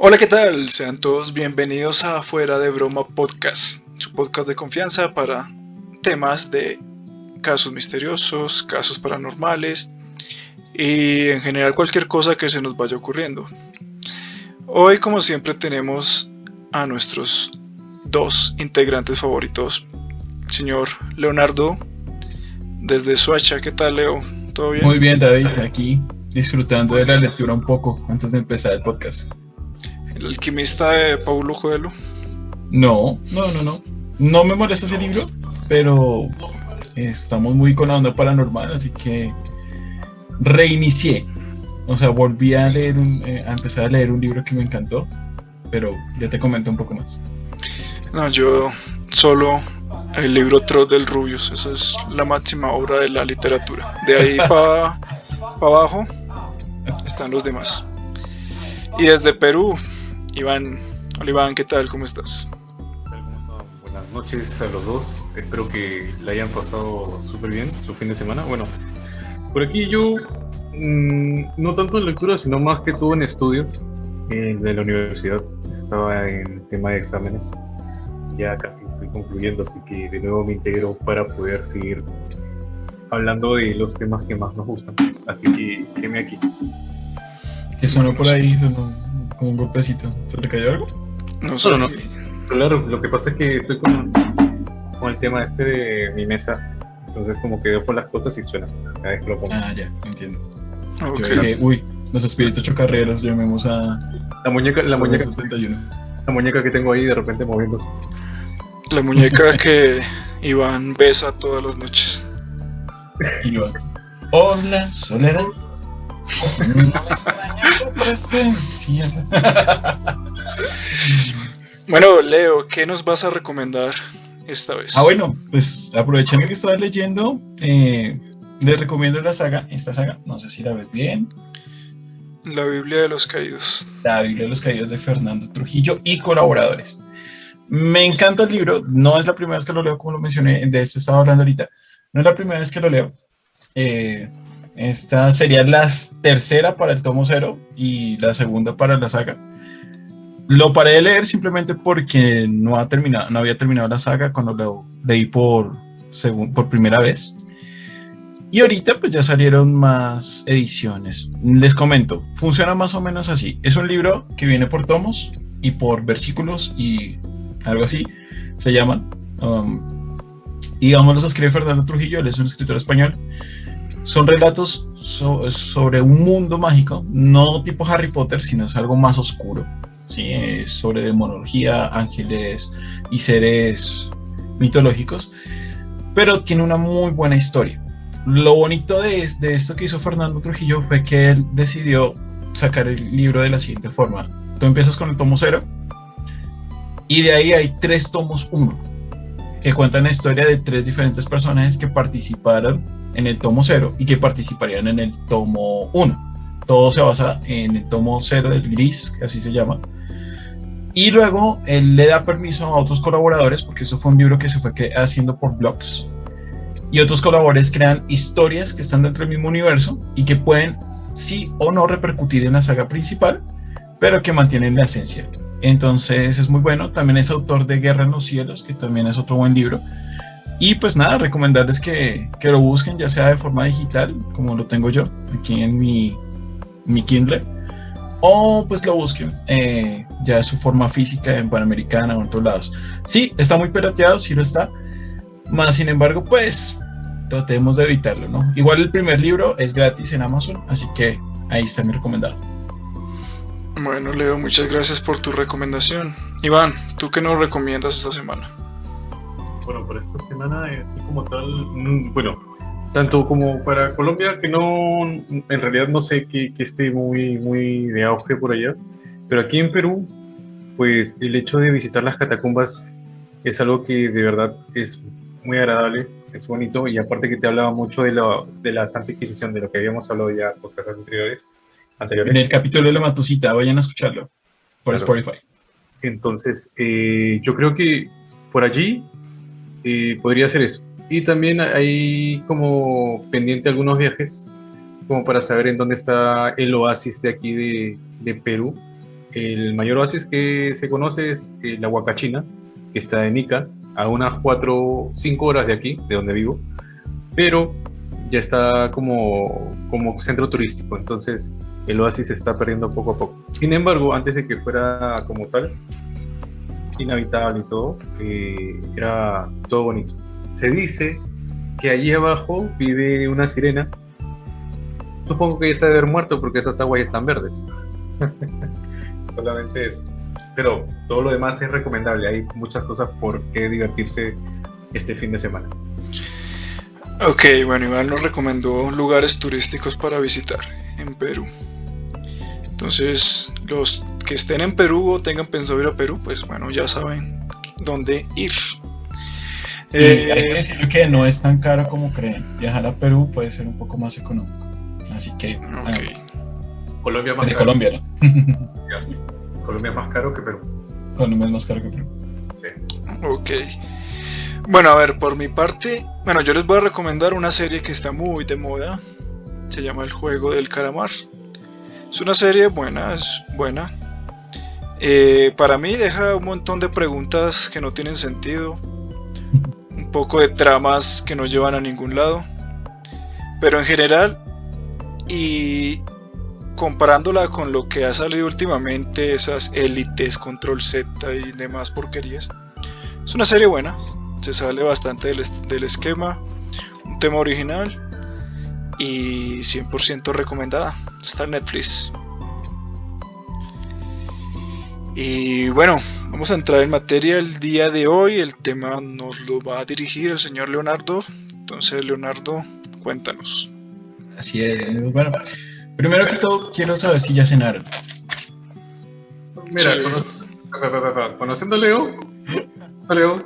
Hola, ¿qué tal? Sean todos bienvenidos a Fuera de Broma Podcast, su podcast de confianza para temas de casos misteriosos, casos paranormales y en general cualquier cosa que se nos vaya ocurriendo. Hoy, como siempre, tenemos a nuestros dos integrantes favoritos, señor Leonardo, desde Suacha. ¿Qué tal, Leo? ¿Todo bien? Muy bien, David, aquí disfrutando de la lectura un poco antes de empezar el podcast. ¿El alquimista de Paulo Coelho? No, no, no, no. No me molesta ese libro, pero estamos muy con la onda paranormal, así que reinicié. O sea, volví a leer eh, a empezar a leer un libro que me encantó, pero ya te comento un poco más. No, yo solo el libro Troll del Rubius, esa es la máxima obra de la literatura. De ahí para abajo están los demás. Y desde Perú, Iván, hola Iván, ¿qué tal? ¿Cómo estás? Buenas noches a los dos, espero que la hayan pasado súper bien su fin de semana. Bueno, por aquí yo mm, no tanto en lectura, sino más que todo en estudios eh, de la universidad. Estaba en tema de exámenes, ya casi estoy concluyendo, así que de nuevo me integro para poder seguir hablando de los temas que más nos gustan. Así que quédeme aquí. ¿Qué sonó por ahí? Como un golpecito. ¿Se le cayó algo? No, solo no. Claro, lo que pasa es que estoy con, con el tema este de mi mesa. Entonces como que dejo las cosas y suena. Cada vez que lo pongo. Ah, ya, entiendo. Okay. uy, los espíritus chocarreros, llamemos a... La muñeca, la muñeca, 71. la muñeca que tengo ahí de repente moviéndose. La muñeca que Iván besa todas las noches. Iván. Hola, Soledad. Presencia. bueno, Leo, ¿qué nos vas a recomendar esta vez? Ah, bueno, pues aprovechando que estaba leyendo, eh, les recomiendo la saga, esta saga, no sé si la ves bien. La Biblia de los Caídos. La Biblia de los Caídos de Fernando Trujillo y colaboradores. Me encanta el libro, no es la primera vez que lo leo, como lo mencioné, de esto estaba hablando ahorita, no es la primera vez que lo leo. Eh, esta sería la tercera para el tomo cero y la segunda para la saga. Lo paré de leer simplemente porque no, ha terminado, había terminado la saga cuando lo leí por, primera vez. Y ahorita pues ya salieron más ediciones. Les comento, funciona más o menos así. Es un libro que viene por tomos y por versículos y algo así se llaman. Um, digamos, los escribe Fernando Trujillo, él es un escritor español son relatos sobre un mundo mágico, no tipo Harry Potter, sino es algo más oscuro. ¿sí? Sobre demonología, ángeles y seres mitológicos, pero tiene una muy buena historia. Lo bonito de, de esto que hizo Fernando Trujillo fue que él decidió sacar el libro de la siguiente forma. Tú empiezas con el tomo cero y de ahí hay tres tomos uno que cuentan la historia de tres diferentes personajes que participaron en el tomo 0 y que participarían en el tomo 1. Todo se basa en el tomo 0 del gris, que así se llama. Y luego él le da permiso a otros colaboradores, porque eso fue un libro que se fue haciendo por blogs. Y otros colaboradores crean historias que están dentro del mismo universo y que pueden sí o no repercutir en la saga principal, pero que mantienen la esencia. Entonces es muy bueno. También es autor de Guerra en los Cielos, que también es otro buen libro. Y pues nada, recomendarles que, que, lo busquen, ya sea de forma digital, como lo tengo yo, aquí en mi, mi Kindle, o pues lo busquen eh, ya su forma física en Panamericana o en otros lados. Sí, está muy pirateado, sí lo está, más sin embargo, pues tratemos de evitarlo, ¿no? Igual el primer libro es gratis en Amazon, así que ahí está mi recomendado. Bueno, Leo, muchas gracias por tu recomendación. Iván, ¿tú qué nos recomiendas esta semana? bueno, por esta semana, así como tal, mm, bueno, tanto como para Colombia, que no, en realidad no sé que, que, esté muy, muy de auge por allá, pero aquí en Perú, pues el hecho de visitar las catacumbas es algo que de verdad es muy agradable, es bonito, y aparte que te hablaba mucho de, la, de la Santa Inquisición, de lo que habíamos hablado ya por anteriores. Anteriores. En el capítulo de la Matusita, vayan a escucharlo por Spotify. Entonces, eh, yo creo que por allí podría ser eso. Y también hay como pendiente algunos viajes, como para saber en dónde está el oasis de aquí de, de Perú, El mayor oasis que se conoce es eh, la Huacachina, que está en Ica, a unas 4 5 horas de aquí, de donde vivo, pero ya está como, como centro turístico, entonces el oasis se está perdiendo poco a poco. Sin embargo, antes de que fuera como tal, inhabitable y todo, eh, era todo bonito. Se dice que allí abajo vive una sirena. Supongo que ya se debe haber muerto porque esas aguas ya están verdes. Solamente eso. Pero todo lo demás es recomendable. Hay muchas cosas por qué divertirse este fin de semana. Ok, bueno, Iván nos recomendó lugares turísticos para visitar en Perú. Entonces, los que estén en Perú o tengan pensado ir a Perú, pues bueno, ya saben dónde ir. Y hay que decir que no es tan caro como creen. Viajar a Perú puede ser un poco más económico. Así que. Ok. Colombia más de caro. Colombia, ¿no? Colombia es más caro que Perú. Colombia es más caro que Perú. Ok. Bueno, a ver, por mi parte, bueno, yo les voy a recomendar una serie que está muy de moda. Se llama El Juego del Calamar. Es una serie buena, es buena. Eh, para mí deja un montón de preguntas que no tienen sentido. Un poco de tramas que no llevan a ningún lado. Pero en general, y comparándola con lo que ha salido últimamente, esas élites, control Z y demás porquerías, es una serie buena. Se sale bastante del, del esquema. Un tema original. Y 100% recomendada. Está en Netflix. Y bueno, vamos a entrar en materia el día de hoy. El tema nos lo va a dirigir el señor Leonardo. Entonces, Leonardo, cuéntanos. Así es. Bueno, primero que todo, quiero saber si ya cenaron. Mira, Sí. cono- conociendo a Leo, a Leo,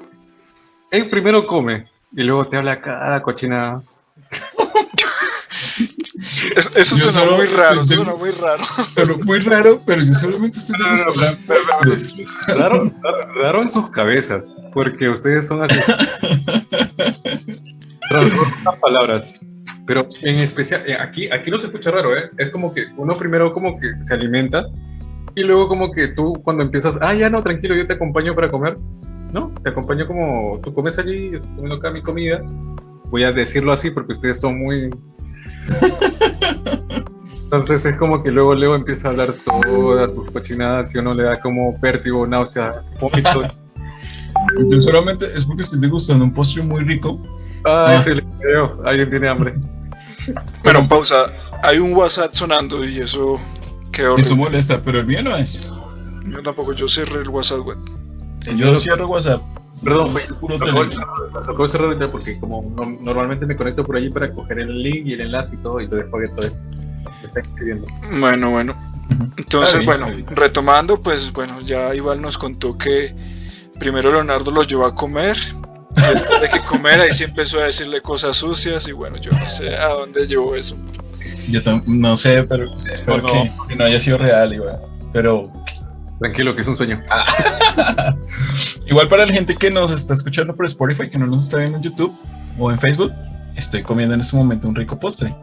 él primero come y luego te habla cada cochina. Es- eso Yo suena solo muy raro, estoy- suena muy raro. Pero muy raro, pero yo solamente estoy No, no, no, demostrando. Raro, raro, raro en sus cabezas, porque ustedes son así. Transforman palabras. Pero en especial, eh, aquí, aquí no se escucha raro, ¿eh? Es como que uno primero como que se alimenta y luego como que tú cuando empiezas, ah, ya no, tranquilo, yo te acompaño para comer. No, te acompaño como tú comes allí, yo estoy comiendo acá mi comida. Voy a decirlo así porque ustedes son muy... Entonces es como que luego Leo empieza a hablar todas sus cochinadas y uno le da como vértigo, náusea, vómito. Yo solamente es porque estoy degustando un postre muy rico. Ay, Ah. se le creo, alguien tiene hambre. Bueno, pausa. Hay un WhatsApp sonando y eso quedó Eso molesta, pero el mío no es. Yo tampoco, yo cerré el WhatsApp web. Yo cierro WhatsApp. Perdón, Es puro Tocó teléfono. tocó cerrar ahorita porque como no- normalmente me conecto por allí para coger el link y el enlace y todo y lo dejo abierto esto. Está escribiendo. Bueno, bueno. Entonces, bien, bueno, retomando, pues bueno, ya Iván nos contó que primero Leonardo lo llevó a comer. Después de que comer, ahí sí empezó a decirle cosas sucias y bueno, yo no sé a dónde llevó eso. Yo tam- no sé, pero espero No, no. Que, que no haya sido real, igual. Pero Tranquilo, que es un sueño. igual para la gente que nos está escuchando por Spotify, que no nos está viendo en YouTube o en Facebook, estoy comiendo en este momento un rico postre.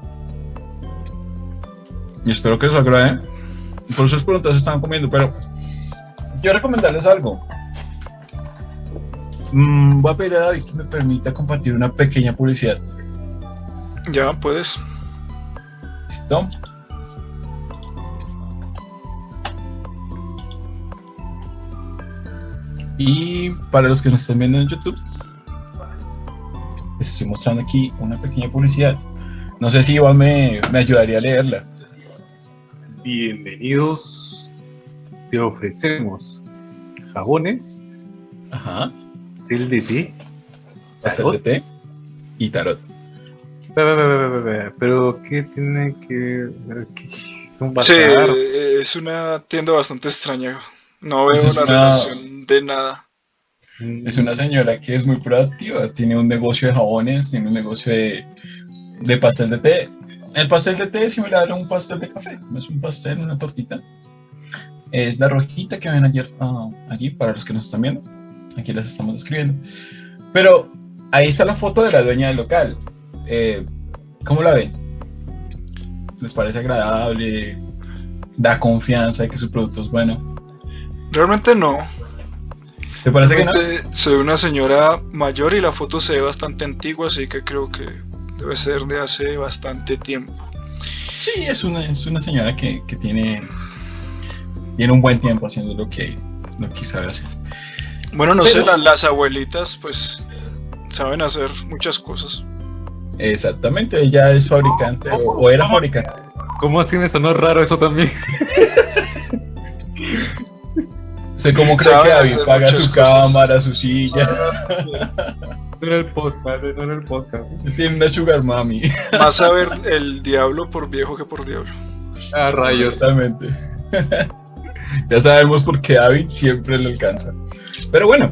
Y espero que os agrade. Por eso es preguntas estaban comiendo, pero quiero recomendarles algo. Mm, voy a pedir a David que me permita compartir una pequeña publicidad. Ya, puedes. ¿Listo? Y para los que nos están viendo en YouTube, les estoy mostrando aquí una pequeña publicidad. No sé si Iván me, me ayudaría a leerla. Bienvenidos. Te ofrecemos jabones, Ajá. cel de té. De té y tarot. Pero, ¿qué tiene que ver? Un Sí, bazar. es una tienda bastante extraña. No veo Pues una- relación de nada. Es una señora que es muy proactiva. Tiene un negocio de jabones, tiene un negocio de, de pastel de té. El pastel de té es similar a un pastel de café. No es un pastel, una tortita. Es la rojita que ven ayer ah, allí para los que nos están viendo. Aquí las estamos describiendo. Pero ahí está la foto de la dueña del local. Eh, ¿Cómo la ven? ¿Les parece agradable? ¿Da confianza de que su producto es bueno? Realmente no. ¿Te parece que no? Ve una señora mayor y la foto se ve bastante antigua, así que creo que debe ser de hace bastante tiempo. Sí, es una, es una señora que, que tiene, tiene un buen tiempo haciendo lo que, lo que sabe hacer. Bueno, no sé, Pero- la- las abuelitas pues saben hacer muchas cosas. Exactamente, ella es fabricante o, o era fabricante. ¿Cómo así me sonó raro eso también? sé cómo cree que David paga su cosas. cámara, su silla. No era el podcast, no era el podcast. Tiene una sugar mami. Más saber el diablo por viejo que por diablo. Ah, rayos. Exactamente. ya sabemos por qué David siempre le alcanza. Pero bueno,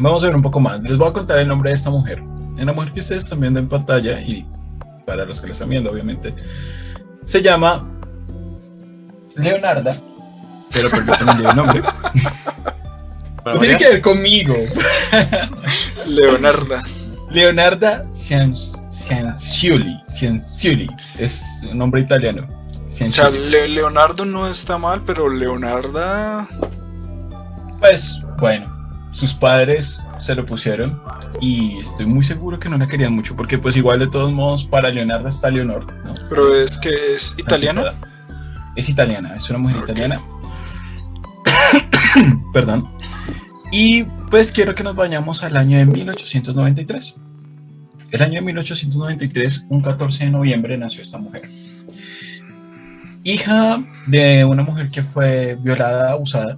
vamos a ver un poco más. Les voy a contar el nombre de esta mujer. Es la mujer que ustedes están viendo en pantalla y para los que la están viendo, obviamente, se llama Leonarda. Pero permítanme el nombre. Para No tiene que ver conmigo. Leonarda. Leonarda Cian- Cianciulli. Cianciulli. Es un nombre italiano. O sea. Le- Leonardo no está mal, pero Leonarda. Pues bueno, sus padres se lo pusieron y estoy muy seguro que no la querían mucho porque pues igual de todos modos para Leonardo está Leonor, ¿no? Pero es que es italiana. Es italiana, es una mujer italiana. Perdón. Y pues quiero que nos vayamos al año de 1893. El año de 1893, un 14 de noviembre, nació esta mujer. Hija de una mujer que fue violada, abusada,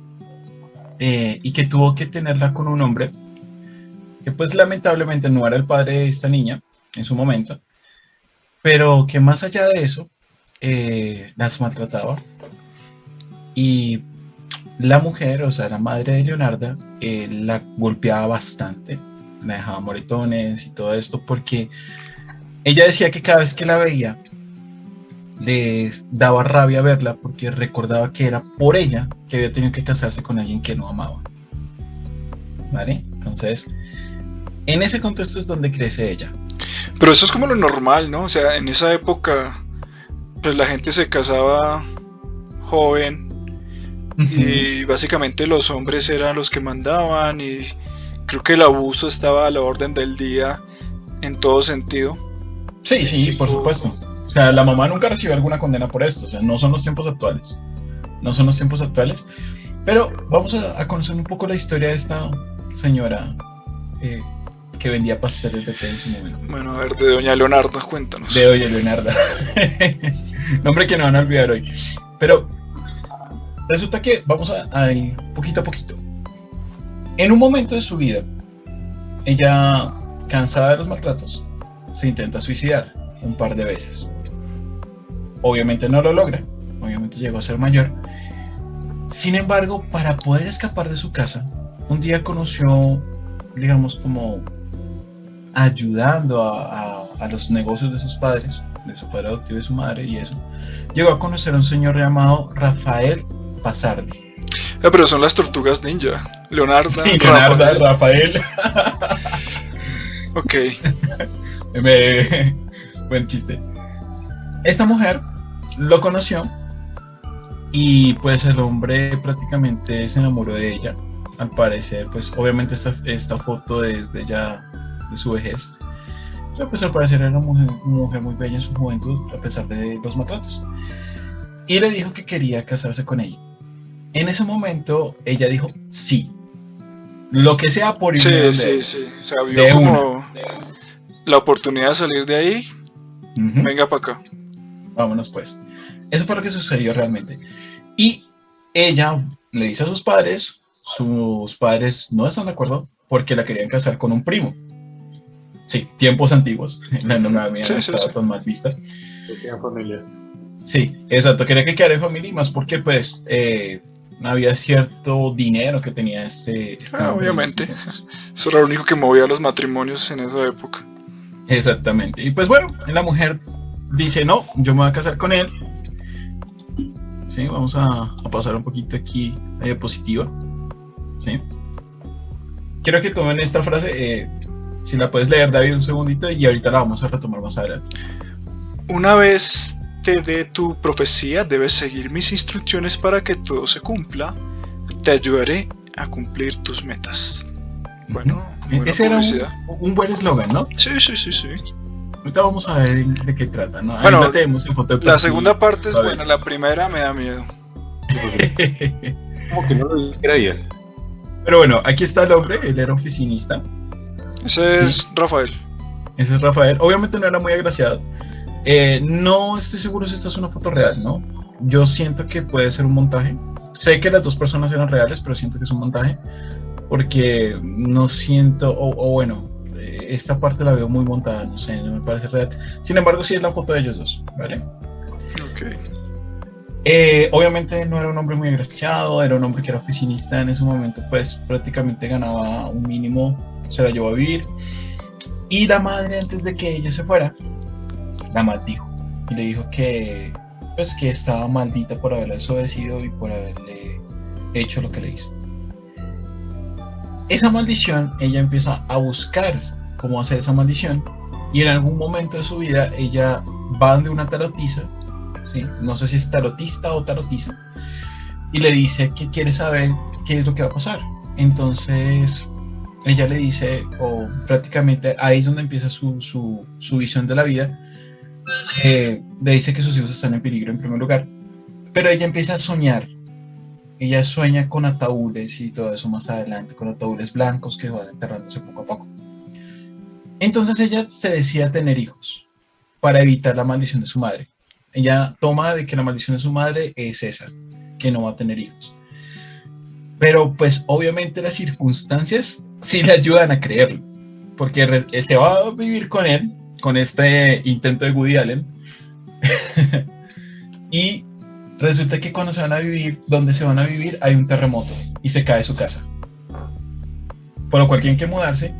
eh, y que tuvo que tenerla con un hombre que pues lamentablemente no era el padre de esta niña en su momento, pero que más allá de eso, eh, las maltrataba. Y la mujer, o sea, la madre de Leonarda, eh, la golpeaba bastante, la dejaba moretones y todo esto, porque ella decía que cada vez que la veía, le daba rabia verla porque recordaba que era por ella que había tenido que casarse con alguien que no amaba. ¿Vale? Entonces, en ese contexto es donde crece ella. Pero eso es como lo normal, ¿no? O sea, en esa época, pues la gente se casaba joven y básicamente los hombres eran los que mandaban y creo que el abuso estaba a la orden del día en todo sentido. Sí, sí, por supuesto. O sea, la mamá nunca recibió alguna condena por esto. O sea, no son los tiempos actuales. No son los tiempos actuales. Pero vamos a, a conocer un poco la historia de esta señora eh, que vendía pasteles de té en su momento. Bueno, a ver, de Doña Leonarda, cuéntanos. De hoy, Leonarda. Nombre que no van a olvidar hoy. Pero resulta que vamos a, ir poquito a poquito. En un momento de su vida, ella, cansada de los maltratos, se intenta suicidar un par de veces. Obviamente no lo logra, obviamente llegó a ser mayor. Sin embargo, para poder escapar de su casa, un día conoció, digamos, como ayudando a los negocios de sus padres, de su padre adoptivo y su madre y eso, llegó a conocer a un señor llamado Rafael Pasardi. Ah, pero son las tortugas ninja. Leonarda. Sí, Leonardo, Rafael. Rafael. Ok. Buen chiste. Esta mujer lo conoció y pues el hombre prácticamente se enamoró de ella. Al parecer, pues obviamente esta, esta foto es de ya de su vejez. Pero pues al parecer era una mujer, una mujer muy bella en su juventud a pesar de los maltratos. Y le dijo que quería casarse con ella. En ese momento ella dijo sí. Lo que sea por ir Sí, donde sí, sí. O sea, vio De como la oportunidad de salir de ahí. Venga para acá. Vámonos pues. Eso fue lo que sucedió realmente. Y ella le dice a sus padres, sus padres no están de acuerdo porque la querían casar con un primo. Sí, tiempos antiguos. La nueva mía Sí, no sí, estaba sí. tan mal vista. Que tengan familia. Sí, exacto. Quería que quedara en familia y más porque pues eh, había cierto dinero que tenía este... este Ah, obviamente. Eso era lo único que movía los matrimonios en esa época. Exactamente. Y pues bueno, la mujer dice, no, yo me voy a casar con él. Sí, vamos a, a pasar un poquito aquí la diapositiva. Sí. Quiero que tomen esta frase, eh, si la puedes leer David un segundito y ahorita la vamos a retomar más adelante. Una vez te dé tu profecía, debes seguir mis instrucciones para que todo se cumpla. te ayudaré a cumplir tus metas. Bueno, Ese era un, un buen eslogan, ¿no? Sí, sí, sí, sí. Ahorita vamos a ver de qué trata, ¿no? Bueno, la tenemos en foto de La segunda parte es A ver. buena, la primera me da miedo. Como que no lo ella. Pero bueno, aquí está el hombre, él era oficinista. Ese Sí. es Rafael. Ese es Rafael. Obviamente no era muy agraciado. Eh, no estoy seguro si esta es una foto real, ¿no? Yo siento que puede ser un montaje. Sé que las dos personas eran reales, pero siento que es un montaje. Porque no siento, o, o bueno, eh, esta parte la veo muy montada, no sé, no me parece real. Sin embargo, sí es la foto de ellos dos, ¿vale? Ok. Eh, obviamente no era un hombre muy agraciado, era un hombre que era oficinista en ese momento, pues prácticamente ganaba un mínimo, se la llevó a vivir. Y la madre, antes de que ella se fuera, la maldijo y le dijo que, pues, que estaba maldita por haberla desobedecido y por haberle hecho lo que le hizo. Esa maldición, ella empieza a buscar cómo hacer esa maldición y en algún momento de su vida ella va de una tarotiza ¿sí? no sé si es tarotista o tarotiza, y le dice que quiere saber qué es lo que va a pasar. Entonces, ella le dice, o prácticamente ahí es donde empieza su, su, su visión de la vida, eh, le dice que sus hijos están en peligro en primer lugar, pero ella empieza a soñar. Ella sueña con ataúdes y todo eso más adelante, con ataúdes blancos que van enterrándose poco a poco. Entonces ella se decide a tener hijos para evitar la maldición de su madre ella toma de que la maldición de su madre es esa, que no va a tener hijos. Pero pues obviamente las circunstancias sí le ayudan a creerlo, porque se va a vivir con él, con este intento de Woody Allen, y resulta que cuando se van a vivir, donde se van a vivir hay un terremoto y se cae su casa. Por lo cual tienen que mudarse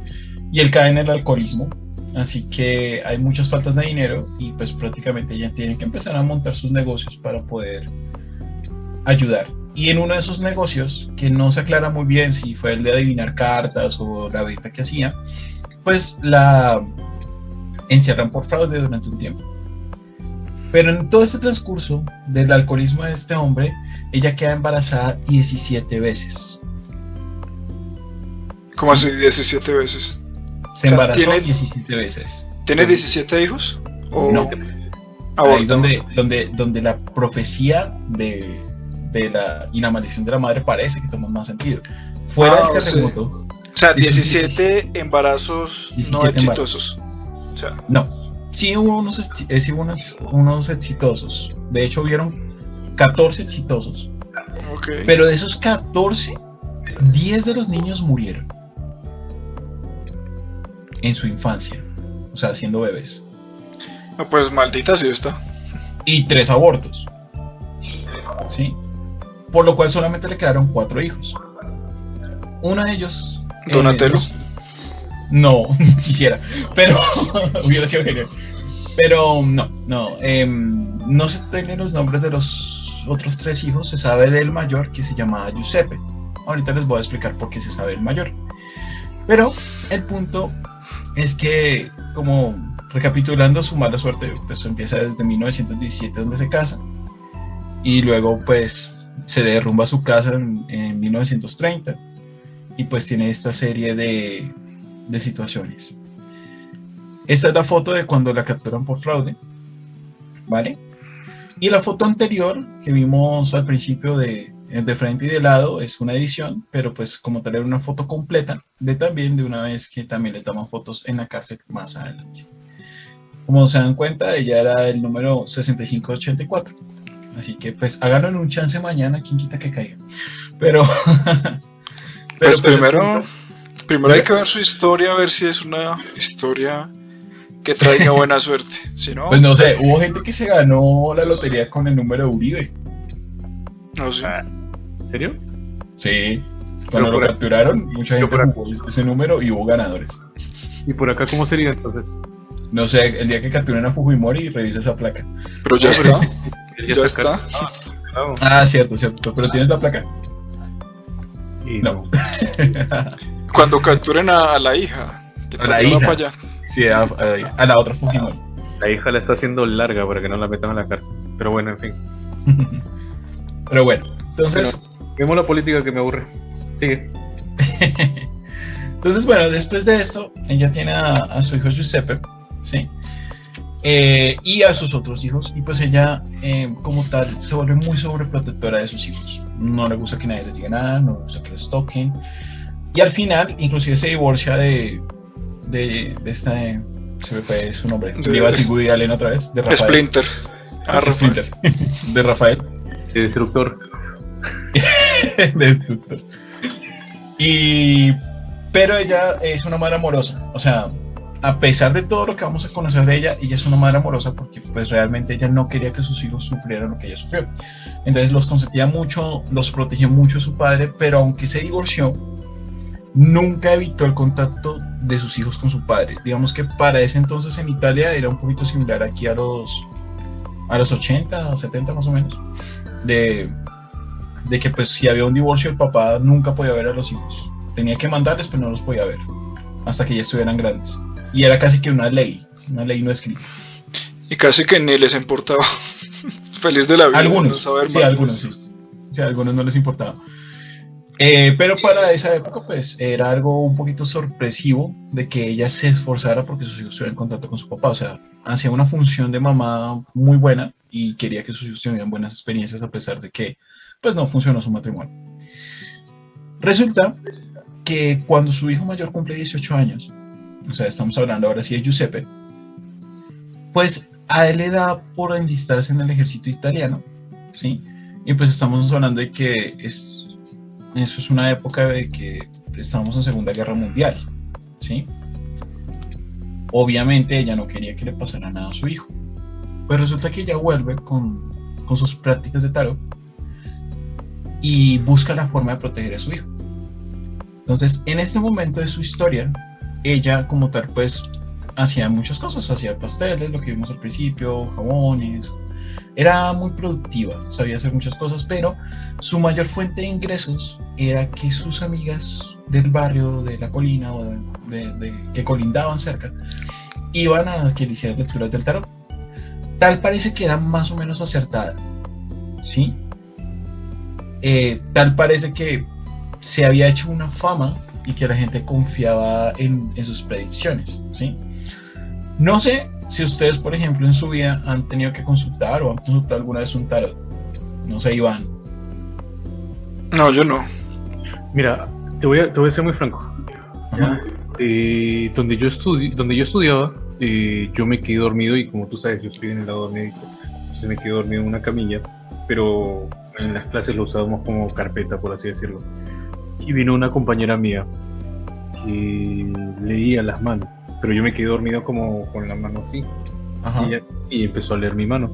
y él cae en el alcoholismo Así que hay muchas faltas de dinero y pues prácticamente ya tienen que empezar a montar sus negocios para poder ayudar. Y en uno de esos negocios, que no se aclara muy bien si fue el de adivinar cartas o la venta que hacía, pues la encierran por fraude durante un tiempo. Pero en todo este transcurso del alcoholismo de este hombre, ella queda embarazada 17 veces. Como así 17 veces. Se O sea, embarazó tiene- 17 veces. ¿Tiene 17 hijos? ¿O No. aborta? Ahí es donde, donde, donde la profecía de, de la, y la maldición de la madre parece que toma más sentido. Fuera Ah, del terremoto, O sea, Dice- 17 embarazos no 17 exitosos. O sea, no. Sí hubo, unos, eh, sí hubo unos, unos exitosos. De hecho, hubieron 14 exitosos. Pero de esos 14, 10 de los niños murieron. En su infancia. O sea, siendo bebés. No, pues maldita sí está. y tres abortos. ¿Sí? Por lo cual solamente le quedaron cuatro hijos. Uno de ellos. eh, Donatello. no, quisiera, pero hubiera sido genial. Pero no, no. em, no se tienen los nombres de los otros tres hijos. Se sabe del mayor que se llamaba Giuseppe. Ahorita les voy a explicar por qué se sabe el mayor. Pero el punto es que, como recapitulando su mala suerte, pues empieza desde 1917 donde se casa y luego pues se derrumba su casa en, en 1930 y pues tiene esta serie de, de situaciones. Esta es la foto de cuando la capturan por fraude, ¿vale? Y la foto anterior que vimos al principio de, de frente y de lado es una edición, pero pues como tal era una foto completa de también de una vez que también le toman fotos en la cárcel más adelante. Como se dan cuenta, ella era el número 6584. Así que pues háganlo en un chance mañana, quien quita que caiga. Pero... Pues el primero, primero hay que ver su historia, a ver si es una historia que traiga buena suerte. Si no, Pues no sé, hubo gente que se ganó la lotería con el número de Uribe. no sé. ¿En serio? Sí. Cuando lo capturaron, mucha gente jugó ese número y hubo ganadores. ¿Y por acá cómo sería entonces? No sé, el día que capturen a Fujimori revisa esa placa. Pero ya está. Ya está. Ah, cierto, cierto. Pero tienes la placa. Y No. Cuando capturen a, a la hija. Que A la hija. para allá. Sí, a, a- a la otra Fujimori. La hija la está haciendo larga para que no la metan a la cárcel. Pero bueno, en fin. Pero bueno, entonces, Vemos la política que me aburre. Sigue. Entonces, bueno, después de esto, ella tiene a, su hijo Giuseppe, ¿sí? Eh, y a sus otros hijos, y pues ella, eh, como tal, se vuelve muy sobreprotectora de sus hijos. No le gusta que nadie les diga nada, no le gusta que los toquen. Y al final, inclusive se divorcia de, de, de esta, se me fue su nombre, de, iba a decir Woody Allen otra vez, de Rafael. Splinter. Ah, Splinter, de Rafael. De Destructor. de Destructor. Y pero ella es una madre amorosa, o sea, a pesar de todo lo que vamos a conocer de ella, ella es una madre amorosa porque pues realmente ella no quería que sus hijos sufrieran lo que ella sufrió. Entonces los consentía mucho, los protegió mucho a su padre, pero aunque se divorció, nunca evitó el contacto de sus hijos con su padre. Digamos que para ese entonces en Italia era un poquito similar aquí a los, a los 80, 70 más o menos, de, de que pues si había un divorcio el papá nunca podía ver a los hijos tenía que mandarles, pero no los podía ver hasta que ya estuvieran grandes. Y era casi que una ley, una ley no escrita. Y casi que ni les importaba. Feliz de la vida. Algunos, sí, algunos, sí. algunos no les importaba. Eh, pero para esa época, pues era algo un poquito sorpresivo de que ella se esforzara porque sus hijos estuvieran en contacto con su papá. O sea, hacía una función de mamá muy buena y quería que sus hijos tuvieran buenas experiencias a pesar de que, pues, no funcionó su matrimonio. Resulta que cuando su hijo mayor cumple 18 años, o sea, estamos hablando ahora sí de Giuseppe, pues a él le da por enlistarse en el ejército italiano, ¿sí? Y pues estamos hablando de que es, eso es una época de que estamos en Segunda Guerra Mundial, ¿sí? Obviamente ella no quería que le pasara nada a su hijo. Pues resulta que ella vuelve con, con sus prácticas de tarot y busca la forma de proteger a su hijo. Entonces, en este momento de su historia, ella como tal, pues, hacía muchas cosas, hacía pasteles, lo que vimos al principio, jabones, era muy productiva, sabía hacer muchas cosas, pero su mayor fuente de ingresos era que sus amigas del barrio, de la colina o de, que colindaban cerca, iban a que le hicieran lecturas del tarot. Tal parece que era más o menos acertada, ¿sí? Eh, tal parece que se había hecho una fama y que la gente confiaba en, sus predicciones, ¿sí? No sé si ustedes, por ejemplo, en su vida han tenido que consultar o han consultado alguna vez un tarot. No sé, Iván. No, yo no. Mira, te voy a, te voy a ser muy franco. Eh, donde, yo donde yo estudiaba, eh, yo me quedé dormido y como tú sabes, yo estoy en el lado médico, entonces me quedé dormido en una camilla, pero en las clases lo usábamos como carpeta, por así decirlo y vino una compañera mía que leía las manos, pero yo me quedé dormido como con la mano así. Y, empezó a leer mi mano.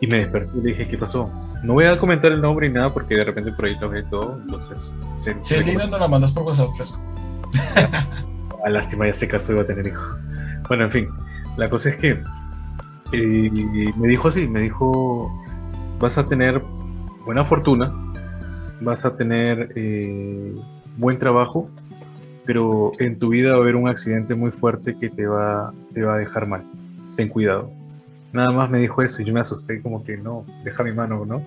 Y me desperté y le dije, ¿qué pasó? No voy a comentar el nombre ni nada porque de repente por ahí lo ve todo. Entonces, se, sí, no la mandas por WhatsApp fresco. a lástima, ya se casó y va a tener hijo. Bueno, en fin, la cosa es que eh, me dijo así: me dijo, vas a tener buena fortuna vas a tener eh, buen trabajo, pero en tu vida va a haber un accidente muy fuerte que te va, te va a dejar mal. Ten cuidado. Nada más me dijo eso y yo me asusté como que no, deja mi mano, ¿no?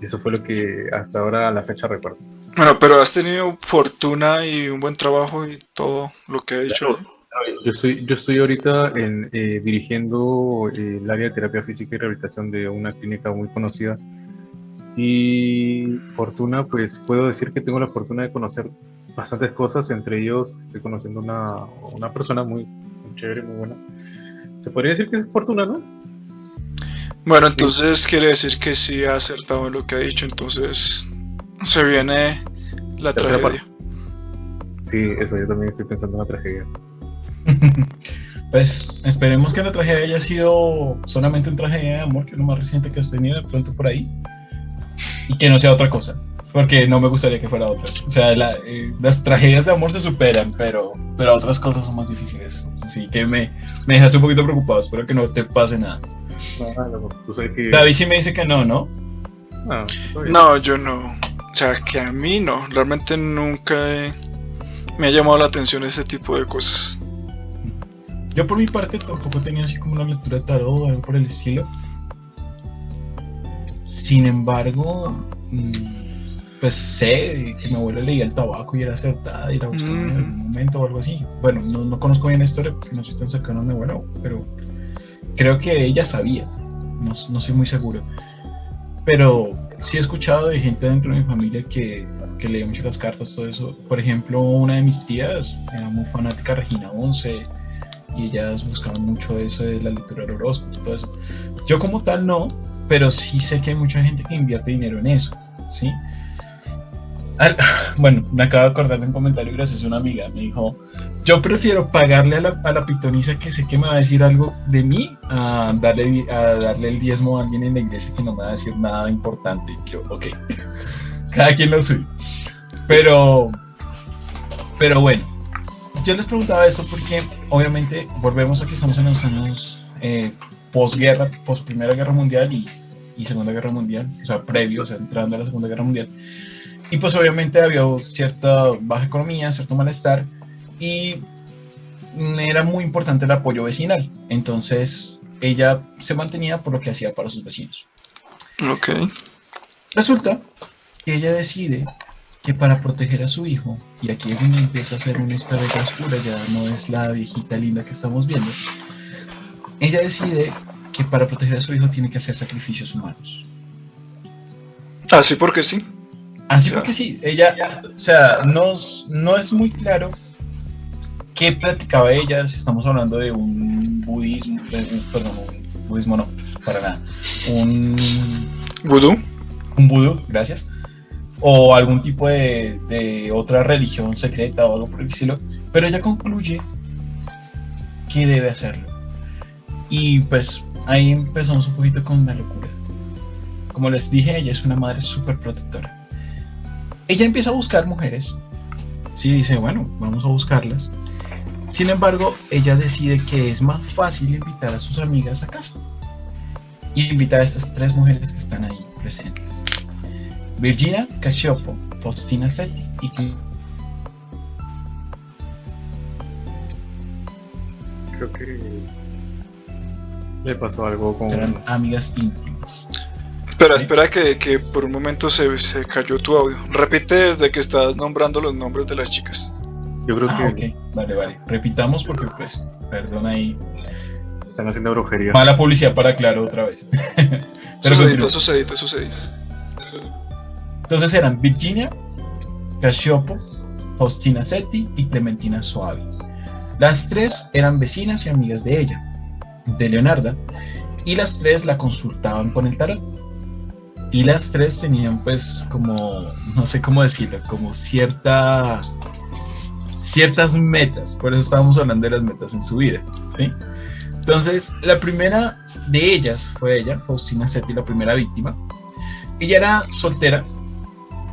Eso fue lo que hasta ahora a la fecha recuerdo. Bueno, pero has tenido fortuna y un buen trabajo y todo lo que ha dicho. Yo estoy, yo estoy ahorita en, eh, dirigiendo eh, el área de terapia física y rehabilitación de una clínica muy conocida y fortuna, pues puedo decir que tengo la fortuna de conocer bastantes cosas, entre ellos estoy conociendo una, una persona muy, muy chévere, muy buena. Se podría decir que es fortuna, ¿no? Bueno, entonces quiere decir que sí ha acertado en lo que ha dicho, entonces se viene la tragedia. Sí, eso, yo también estoy pensando en la tragedia. pues esperemos que la tragedia haya sido solamente una tragedia de amor, que es lo más reciente que has tenido de pronto por ahí y que no sea otra cosa, porque no me gustaría que fuera otra. O sea, eh, las tragedias de amor se superan, pero, pero otras cosas son más difíciles. Así que me, me dejas un poquito preocupado, espero que no te pase nada. David sí me dice que no, ¿no? Ah, no, yo no. O sea, que a mí no. Realmente nunca me ha llamado la atención ese tipo de cosas. Yo por mi parte tampoco tenía así como una lectura de tarot o algo por el estilo. Sin embargo, mm, pues sé que mi abuela leía el tabaco y era acertada y la buscaba en Mm. algún momento o algo así. Bueno, no, no conozco bien la historia porque no soy tan cercano a mi abuela, pero creo que ella sabía, no, no soy muy seguro. Pero sí he escuchado de gente dentro de mi familia que, que leía mucho las cartas, todo eso. Por ejemplo, una de mis tías era muy fanática Regina 11 y ellas buscaban mucho eso de la lectura del horóscopo y todo eso. Yo como tal no, pero sí sé que hay mucha gente que invierte dinero en eso, ¿sí? Al- bueno, me acabo de acordar de un comentario gracioso de una amiga, me dijo, yo prefiero pagarle a la, a la pitonisa que sé que me va a decir algo de mí a darle, a darle el diezmo a alguien en la iglesia que no me va a decir nada importante. Yo, ok, cada quien lo suyo. Pero, pero bueno, yo les preguntaba eso porque obviamente volvemos a que estamos en los años eh, posguerra, post Primera Guerra Mundial y, y Segunda Guerra Mundial, o sea, previo, o sea, entrando a la Segunda Guerra Mundial. Y pues obviamente había cierta baja economía, cierto malestar y era muy importante el apoyo vecinal. Entonces ella se mantenía por lo que hacía para sus vecinos. Ok. Resulta que ella decide que para proteger a su hijo, y aquí es donde empieza a ser una historia oscura, ya no es la viejita linda que estamos viendo, ella decide que para proteger a su hijo tiene que hacer sacrificios humanos. Así porque sí. Así Claro. porque sí, ella, o sea, no, es- no es muy claro qué practicaba ella, si estamos hablando de un budismo, de un- perdón, un budismo no, para nada, un Vudú. un vudú, gracias, o algún tipo de, de otra religión secreta o algo por el estilo, pero ella concluye que debe hacerlo. Y pues ahí empezamos un poquito con la locura. Como les dije, ella es una madre súper protectora. Ella empieza a buscar mujeres, sí, dice, bueno, vamos a buscarlas. Sin embargo, ella decide que es más fácil invitar a sus amigas a casa. Y invita a estas tres mujeres que están ahí presentes. Virginia Casiopo, Faustina Setti y Creo que le pasó algo con. eran amigas íntimas. Espera, Sí. espera que, que por un momento se, se cayó tu audio. Repite desde que estás nombrando los nombres de las chicas. Yo creo Ah, que ok, vale, vale. Repitamos porque, pues, perdón ahí. están haciendo brujería. Mala publicidad para Claro otra vez. Pero sucedito, sucedito. Entonces eran Virginia, Casiopo, Faustina Setti y Clementina Soavi. Las tres eran vecinas y amigas de ella, de Leonarda, y las tres la consultaban con el tarot. Y las tres tenían pues como, no sé cómo decirlo, como cierta, ciertas metas, por eso estábamos hablando de las metas en su vida, ¿sí? Entonces, la primera de ellas fue ella, Faustina Setti, la primera víctima. Ella era soltera,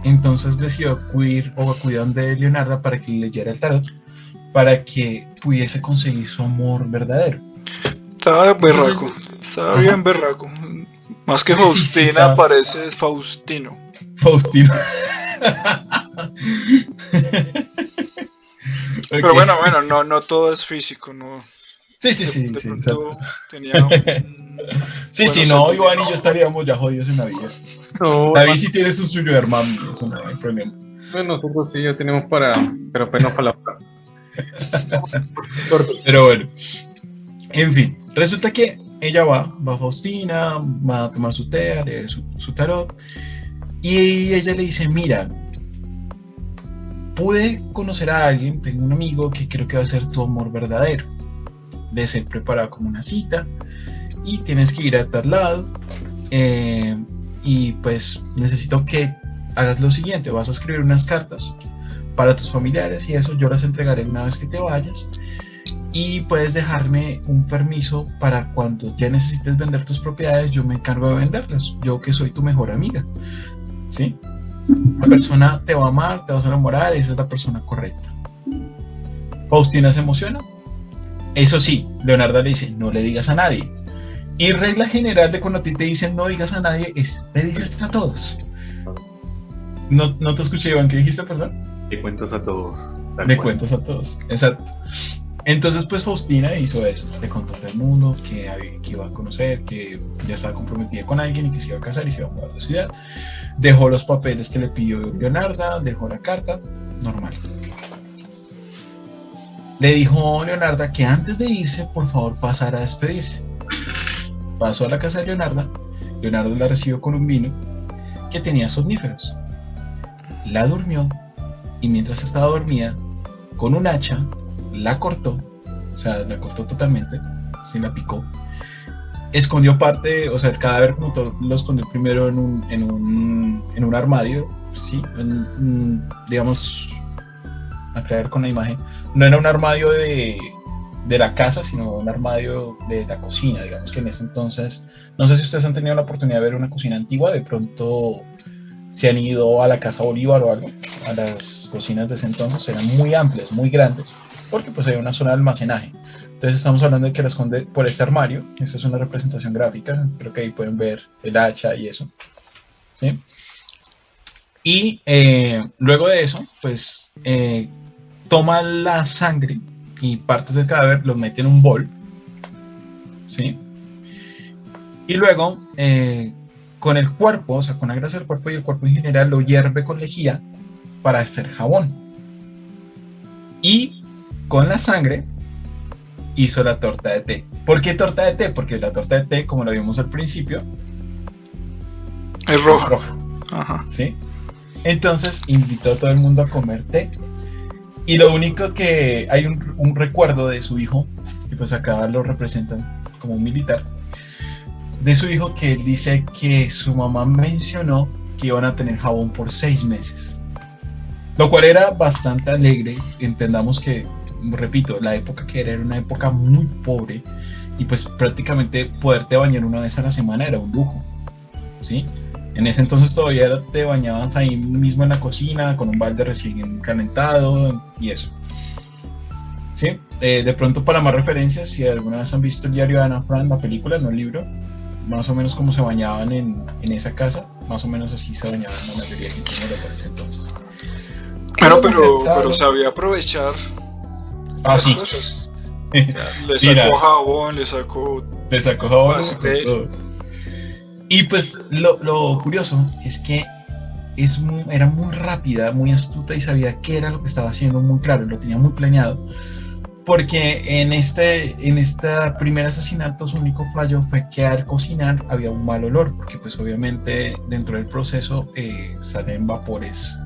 entonces decidió acudir o acudir de Leonarda para que le leyera el tarot, para que pudiese conseguir su amor verdadero. Estaba berraco. Estaba Ajá. bien berraco. Más que Sí, sí, sí, Faustina parece Faustino. Faustino. Pero bueno, bueno, no, no todo es físico, no. Sí, sí, De- sí. de sí, tenía un- Sí, sí, no, Iván y yo estaríamos ya jodidos en la vida. No, David sí tiene su suyo hermano, eso no hay problema. bueno, nosotros sí ya tenemos para. Pero apenas para la. Pero bueno, en fin, resulta que ella va, va a Faustina, va a tomar su té, a leer su, tarot, y ella le dice, mira, pude conocer a alguien, tengo un amigo que creo que va a ser tu amor verdadero. De ser preparado como una cita, y tienes que ir a tal lado, eh, y pues necesito que hagas lo siguiente, vas a escribir unas cartas para tus familiares y eso yo las entregaré una vez que te vayas y puedes dejarme un permiso para cuando ya necesites vender tus propiedades, yo me encargo de venderlas, yo que soy tu mejor amiga, ¿sí? La persona te va a amar, te vas a enamorar, esa es la persona correcta. Faustina se emociona. Eso sí, Leonardo le dice, no le digas a nadie. Y regla general de cuando a ti te dicen no digas a nadie es, le dices a todos. No, no te escuché, Iván, ¿qué dijiste, perdón? Le cuentas a todos. Le cual. cuentas a todos, exacto. Entonces, pues Faustina hizo eso, le contó a todo el mundo que, que, iba a conocer, que ya estaba comprometida con alguien y que se iba a casar y se iba a mudar a la ciudad. Dejó los papeles que le pidió Leonarda, dejó la carta, normal. Le dijo Leonarda que antes de irse, por favor, pasara a despedirse. Pasó a la casa de Leonarda, Leonardo la recibió con un vino que tenía somníferos. La durmió y mientras estaba dormida, con un hacha, la cortó, o sea, la cortó totalmente, se la picó. Escondió parte, o sea, el cadáver como todo, lo escondió primero en un, en un, en un armadio, ¿sí? digamos, a creer con la imagen, no era un armadio de, de la casa, sino un armadio de la cocina, digamos que en ese entonces, no sé si ustedes han tenido la oportunidad de ver una cocina antigua, de pronto se han ido a la casa Bolívar o algo, a las cocinas de ese entonces, eran muy amplias, muy grandes, porque pues hay una zona de almacenaje. Entonces estamos hablando de que la esconde por este armario, esta es una representación gráfica, creo que ahí pueden ver el hacha y eso. ¿sí? Y eh, luego de eso, pues eh, toma la sangre y partes del cadáver, los mete en un bol, ¿sí? Y luego, eh, con el cuerpo, o sea, con la grasa del cuerpo y el cuerpo en general, lo hierve con lejía para hacer jabón. Y con la sangre hizo la torta de té. ¿Por qué torta de té? Porque la torta de té, como lo vimos al principio, es roja. Ajá. ¿Sí? Entonces invitó a todo el mundo a comer té. Y lo único que hay un, un recuerdo de su hijo, y pues acá lo representan como un militar, de su hijo que dice que su mamá mencionó que iban a tener jabón por seis meses. Lo cual era bastante alegre. Entendamos que repito, la época que era era una época muy pobre y pues prácticamente poderte bañar una vez a la semana era un lujo, ¿sí? En ese entonces todavía te bañabas ahí mismo en la cocina con un balde recién calentado y eso. ¿Sí? Eh, de pronto para más referencias, si alguna vez han visto el diario de Ana Frank, la película, no el libro, más o menos como se bañaban en, en esa casa, más o menos así se bañaban la mayoría de gente para ese entonces. Bueno, pero, pero sabía aprovechar Ah, sí. le sacó jabón, le sacó. Le sacó jabón. Y pues lo, curioso es que es era muy rápida, muy astuta y sabía qué era lo que estaba haciendo muy claro, lo tenía muy planeado. Porque en este, en este primer asesinato su único fallo fue que al cocinar había un mal olor, porque pues obviamente dentro del proceso eh, salen vapores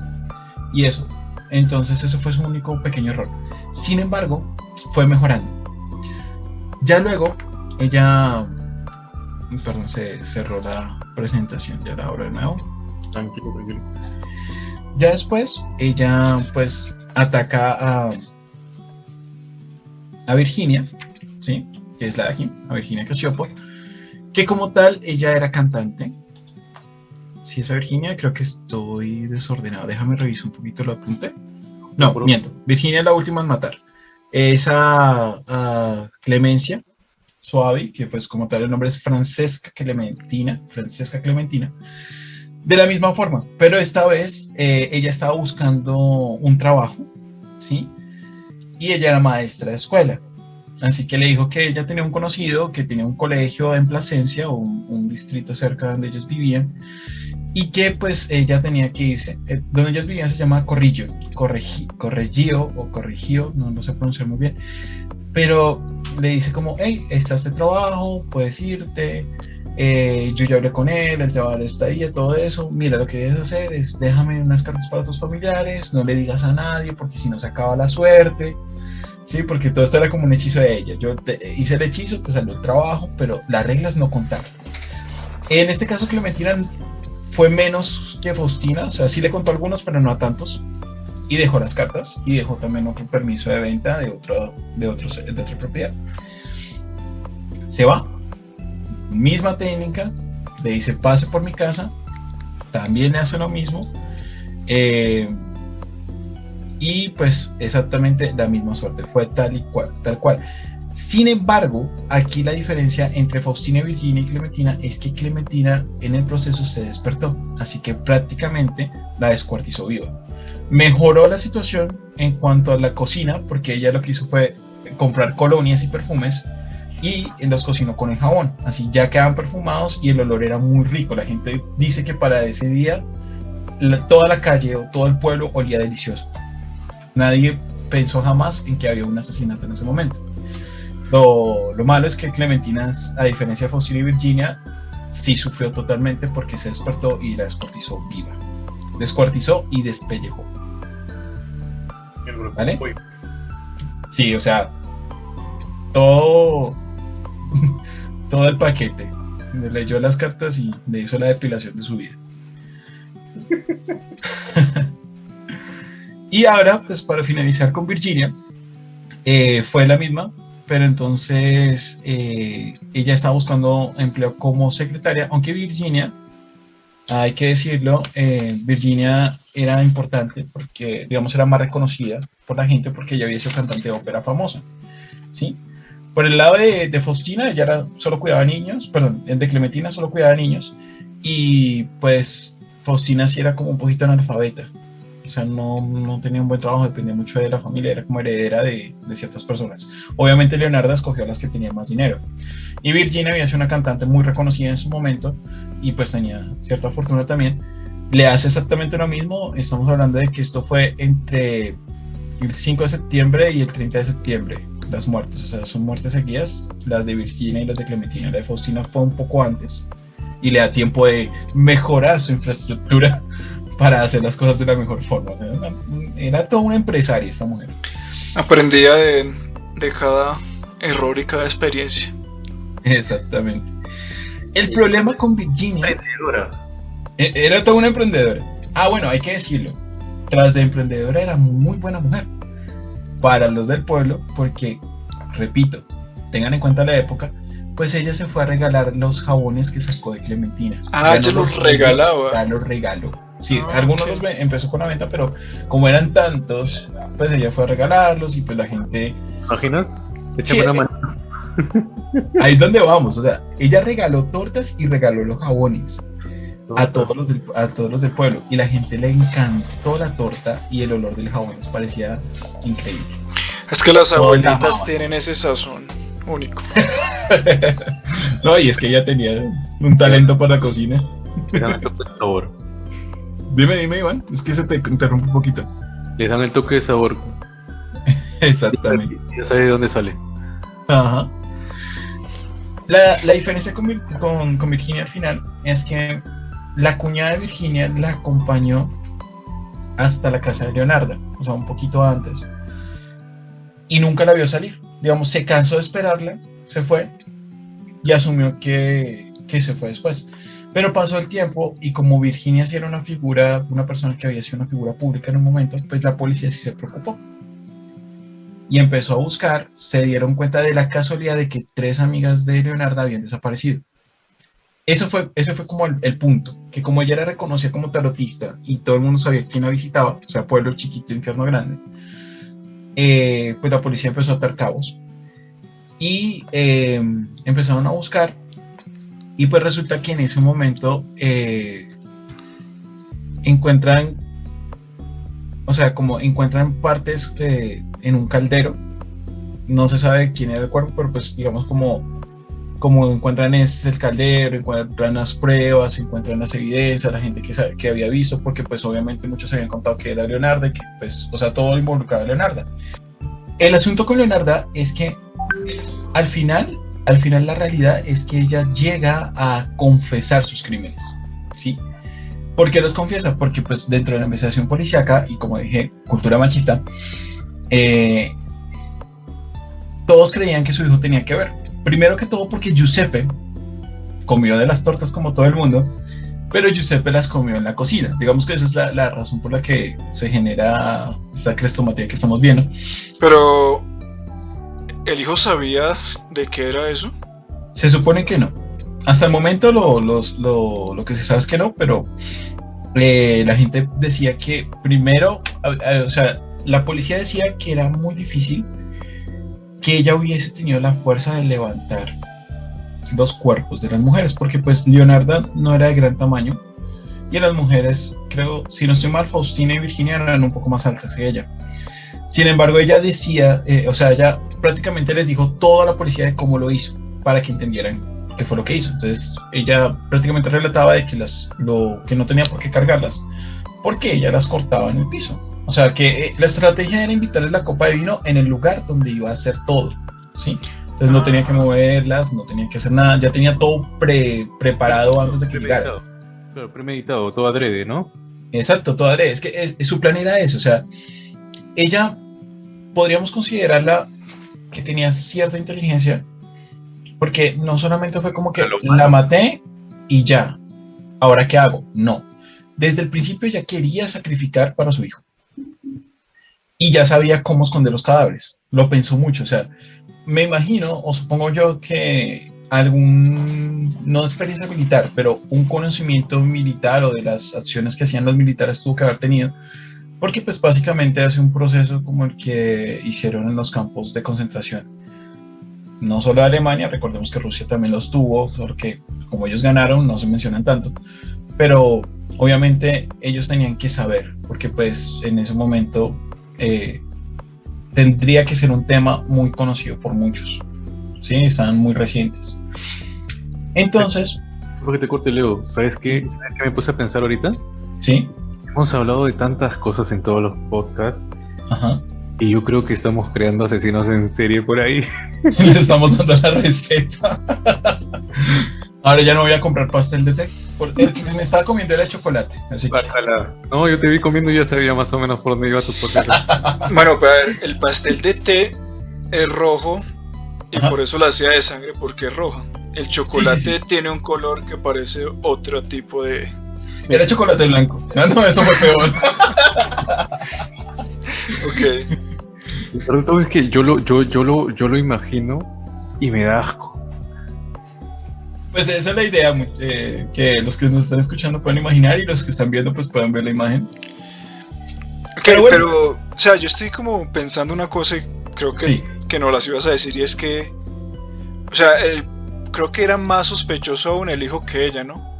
y eso. Entonces ese fue su único pequeño error. Sin embargo, fue mejorando. Ya luego, ella, perdón, se cerró la presentación, ya la hora de nuevo. Tranquilo, tranquilo. Ya después, ella pues ataca a, a Virginia, ¿sí? Que es la de aquí, a Virginia Casiopo, que como tal, ella era cantante. Si es a Virginia, creo que estoy desordenado. Déjame revisar un poquito el apunte. No, miento. Virginia es la última en matar. Esa Clemencia Suave, que pues como tal el nombre es Francesca Clementina, Francesca Clementina, de la misma forma, pero esta vez eh, ella estaba buscando un trabajo, ¿sí? Y ella era maestra de escuela. Así que le dijo que ella tenía un conocido que tenía un colegio en Plasencia, un, un distrito cerca donde ellos vivían, y que pues ella tenía que irse. Eh, donde ellos vivían se llama Corrillo, Corregio o Corregio, no lo sé pronunciar muy bien, pero le dice como, hey, está este trabajo, puedes irte, eh, yo ya hablé con él, él te va a dar esta día, todo eso, mira, lo que debes hacer es déjame unas cartas para tus familiares, no le digas a nadie porque si no se acaba la suerte. Sí, porque todo esto era como un hechizo de ella. Yo hice el hechizo, te salió el trabajo, pero las reglas no contaron. En este caso, Clementina fue menos que Faustina, o sea, sí le contó algunos, pero no a tantos. Y dejó las cartas y dejó también otro permiso de venta de, otro, de, otro, de otra propiedad. Se va, misma técnica, le dice pase por mi casa, también le hace lo mismo. Eh, y pues exactamente la misma suerte, fue tal y cual, tal cual. Sin embargo, aquí la diferencia entre Faustina, Virginia y Clementina es que Clementina en el proceso se despertó, así que prácticamente la descuartizó viva. Mejoró la situación en cuanto a la cocina, porque ella lo que hizo fue comprar colonias y perfumes y los cocinó con el jabón. Así ya quedaban perfumados y el olor era muy rico. La gente dice que para ese día toda la calle o todo el pueblo olía delicioso. Nadie pensó jamás en que había un asesinato en ese momento. Lo, lo malo es que Clementina, a diferencia de Faustina y Virginia, sí sufrió totalmente porque se despertó y la descuartizó viva. Descuartizó y despellejó. ¿Vale? Sí, o sea, todo, todo el paquete. Le leyó las cartas y le hizo la depilación de su vida. y ahora, pues para finalizar con Virginia, eh, fue la misma, pero entonces eh, ella estaba buscando empleo como secretaria, aunque Virginia, hay que decirlo, eh, Virginia era importante porque, digamos, era más reconocida por la gente porque ella había sido cantante de ópera famosa, ¿sí? Por el lado de, Faustina, ella era, solo cuidaba niños, perdón, de Clementina solo cuidaba niños, y pues Faustina sí era como un poquito analfabeta, o sea, no, no, tenía un buen trabajo, dependía mucho de la familia, era como heredera de, de, ciertas personas. Obviamente Leonardo escogió a las que tenían más dinero. Y Virginia había sido una cantante muy reconocida en su momento y pues tenía cierta fortuna también. Le hace exactamente lo mismo, estamos hablando de que esto fue entre el 5 de septiembre y el 30 de septiembre, las muertes, o sea, son muertes seguidas, las de Virginia y las de Clementina. La de Faustina fue un poco antes y le da tiempo de mejorar su infraestructura para hacer las cosas de la mejor forma. era, toda una empresaria esta mujer. Aprendía de, de cada error y cada experiencia. Exactamente. El problema con Virginia. E, era toda una emprendedora. Ah, bueno, hay que decirlo. Tras de emprendedora era muy buena mujer. Para los del pueblo, porque, repito, tengan en cuenta la época, pues ella se fue a regalar los jabones que sacó de Clementina. Ah, ya, los, regalaba. Ya los regaló. Sí, ah, algunos los empezó con la venta, pero como eran tantos, pues ella fue a regalarlos y pues la gente. ¿Imaginas? Échame una mano. Ahí es donde vamos, o sea, ella regaló tortas y regaló los jabones a todos los del, a todos los del pueblo y la gente le encantó la torta y el olor del jabón les parecía increíble. Es que las abuelitas tienen ese sazón único. no, y es que ella tenía un talento para la cocina. Dime, dime, Iván, es que se te interrumpe un poquito. Le dan el toque de sabor. Exactamente. Ya sabe de dónde sale. Ajá. La, la diferencia con, con, con, Virginia al final es que la cuñada de Virginia la acompañó hasta la casa de Leonardo, o sea, un poquito antes. Y nunca la vio salir. Digamos, se cansó de esperarla, se fue y asumió que, que se fue después. Pero pasó el tiempo y como Virginia sí era una figura, una persona que había sido una figura pública en un momento, pues la policía sí se preocupó. Y empezó a buscar, se dieron cuenta de la casualidad de que tres amigas de Leonardo habían desaparecido. Eso fue, ese fue como el, punto, que como ella era reconocida como tarotista y todo el mundo sabía quién la visitaba, o sea, pueblo chiquito, infierno grande, eh, pues la policía empezó a atar cabos y eh, empezaron a buscar y pues resulta que en ese momento eh, encuentran, o sea, como encuentran partes eh, en un caldero. No se sabe quién era el cuerpo, pero pues digamos como, como encuentran ese el caldero, encuentran las pruebas, encuentran las evidencias, la gente que, que había visto, porque pues obviamente muchos habían contado que era Leonardo que pues, o sea, todo involucrado a Leonardo. El asunto con Leonardo es que al final al final la realidad es que ella llega a confesar sus crímenes, ¿sí? ¿Por qué los confiesa? Porque pues dentro de la investigación policíaca y como dije, cultura machista, eh, todos creían que su hijo tenía que ver. Primero que todo porque Giuseppe comió de las tortas como todo el mundo, pero Giuseppe las comió en la cocina. Digamos que esa es la, la razón por la que se genera esta crestomatía que estamos viendo. Pero ¿El hijo sabía de qué era eso? Se supone que no. Hasta el momento lo, lo, que se sabe es que no, pero eh, la gente decía que primero, o sea, la policía decía que era muy difícil que ella hubiese tenido la fuerza de levantar los cuerpos de las mujeres, porque pues Leonarda no era de gran tamaño y las mujeres, creo, si no estoy mal, Faustina y Virginia eran un poco más altas que ella. Sin embargo, ella decía, eh, o sea, ella prácticamente les dijo toda la policía de cómo lo hizo, para que entendieran qué fue lo que hizo. Entonces, ella prácticamente relataba de que, las, lo, que no tenía por qué cargarlas, porque ella las cortaba en el piso. O sea, que eh, la estrategia era invitarles la copa de vino en el lugar donde iba a hacer todo, ¿sí? Entonces no tenía que ah. moverlas, no tenía que hacer nada, ya tenía todo pre, preparado antes de que llegara. Claro, premeditado, todo adrede, ¿no? Exacto, todo adrede. Es que su plan era eso, o sea, ella podríamos considerarla que tenía cierta inteligencia, porque no solamente fue como que la maté y ya, ahora qué hago, no. Desde el principio ella quería sacrificar para su hijo. Y ya sabía cómo esconder los cadáveres. Lo pensó mucho, o sea, me imagino o supongo yo que algún, no experiencia militar, pero un conocimiento militar o de las acciones que hacían los militares tuvo que haber tenido, porque pues básicamente hace un proceso como el que hicieron en los campos de concentración. No solo Alemania, recordemos que Rusia también los tuvo, porque como ellos ganaron no se mencionan tanto, pero obviamente ellos tenían que saber, porque pues en ese momento eh, tendría que ser un tema muy conocido por muchos. Sí, están muy recientes. Entonces. Porque te corte, Leo. ¿Sabes qué? ¿Sabes qué me puse a pensar ahorita? Sí. Hemos hablado de tantas cosas en todos los podcasts. Ajá. Y yo creo que estamos creando asesinos en serie por ahí. Le estamos dando la receta. Ahora ya no voy a comprar pastel de té me estaba comiendo el chocolate. No, yo te vi comiendo y ya sabía más o menos por dónde iba tu potato. bueno, pero el pastel de té es rojo y por eso la hacía de sangre porque es roja. El chocolate tiene un color que parece otro tipo de. Era chocolate blanco. No, no, eso fue peor. ok. Pero es que yo lo, yo, yo lo, yo lo imagino y me da asco. Pues esa es la idea, eh, que los que nos están escuchando pueden imaginar y los que están viendo pues puedan ver la imagen. pero, pero, o sea, yo estoy como pensando una cosa y creo que, que no las ibas a decir y es que, o sea, creo que era más sospechoso aún el hijo que ella, ¿no?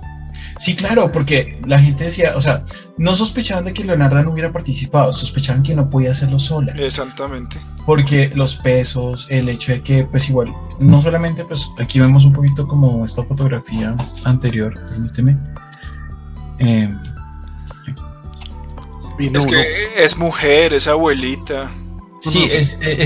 Sí, claro, porque la gente decía, o sea, no sospechaban de que Leonardo no hubiera participado, sospechaban que no podía hacerlo sola. Exactamente. Porque los pesos, el hecho de que, pues igual, no solamente, pues aquí vemos un poquito como esta fotografía anterior, permíteme. Em, es que es mujer, es abuelita. Sí, es, eh,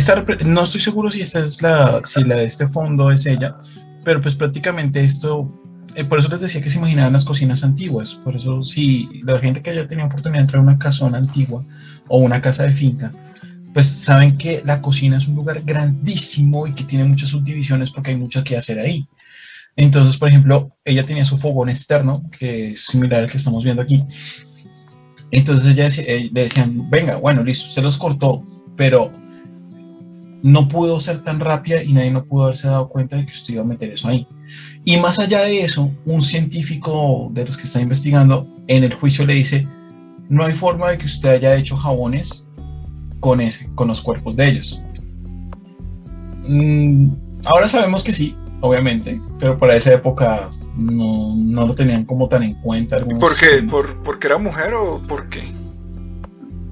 no estoy seguro si esta es la, si la de este fondo es ella, pero pues prácticamente esto eh, por eso les decía que se imaginaban las cocinas antiguas. Por eso, si la gente que haya tenido oportunidad de entrar a una casona antigua o una casa de finca, pues saben que la cocina es un lugar grandísimo y que tiene muchas subdivisiones porque hay mucho que hacer ahí. Entonces, por ejemplo, ella tenía su fogón externo, que es similar al que estamos viendo aquí. Entonces ella eh, le decían, venga, bueno, listo, usted los cortó, pero no pudo ser tan rápida y nadie no pudo haberse dado cuenta de que usted iba a meter eso ahí. Y más allá de eso, un científico de los que está investigando en el juicio le dice, no hay forma de que usted haya hecho jabones con, ese, con los cuerpos de ellos. Mm, ahora sabemos que sí, obviamente, pero para esa época no, no lo tenían como tan en cuenta. ¿Por qué? ¿Por, ¿Porque era mujer o por qué?